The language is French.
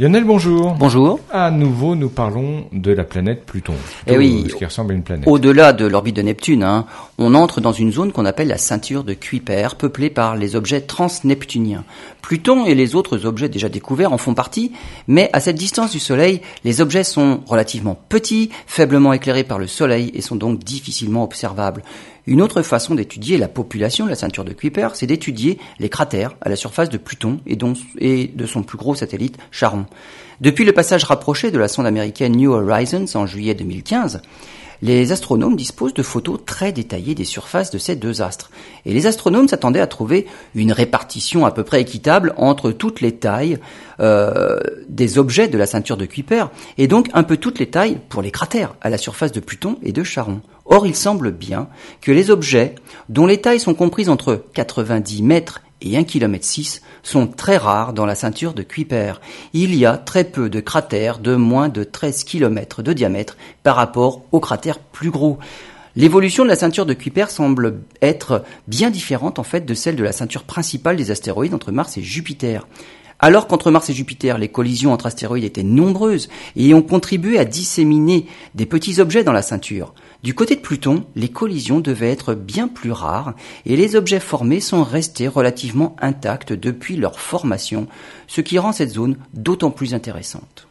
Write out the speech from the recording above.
Lionel, bonjour. Bonjour. À nouveau, nous parlons de la planète Pluton. Eh oui. Ce qui ressemble à une planète. Au-delà de l'orbite de Neptune, hein, on entre dans une zone qu'on appelle la ceinture de Kuiper, peuplée par les objets transneptuniens. Pluton et les autres objets déjà découverts en font partie, mais à cette distance du Soleil, les objets sont relativement petits, faiblement éclairés par le Soleil et sont donc difficilement observables. Une autre façon d'étudier la population de la ceinture de Kuiper, c'est d'étudier les cratères à la surface de Pluton et, de son plus gros satellite, Charon. Depuis le passage rapproché de la sonde américaine New Horizons en juillet 2015, les astronomes disposent de photos très détaillées des surfaces de ces deux astres. Et les astronomes s'attendaient à trouver une répartition à peu près équitable entre toutes les tailles euh, des objets de la ceinture de Kuiper, et donc un peu toutes les tailles pour les cratères à la surface de Pluton et de Charon. Or, il semble bien que les objets dont les tailles sont comprises entre 90 mètres et 1 km 6 sont très rares dans la ceinture de Kuiper. Il y a très peu de cratères de moins de 13 km de diamètre par rapport aux cratères plus gros. L'évolution de la ceinture de Kuiper semble être bien différente en fait de celle de la ceinture principale des astéroïdes entre Mars et Jupiter. Alors qu'entre Mars et Jupiter, les collisions entre astéroïdes étaient nombreuses et ont contribué à disséminer des petits objets dans la ceinture, du côté de Pluton, les collisions devaient être bien plus rares et les objets formés sont restés relativement intacts depuis leur formation, ce qui rend cette zone d'autant plus intéressante.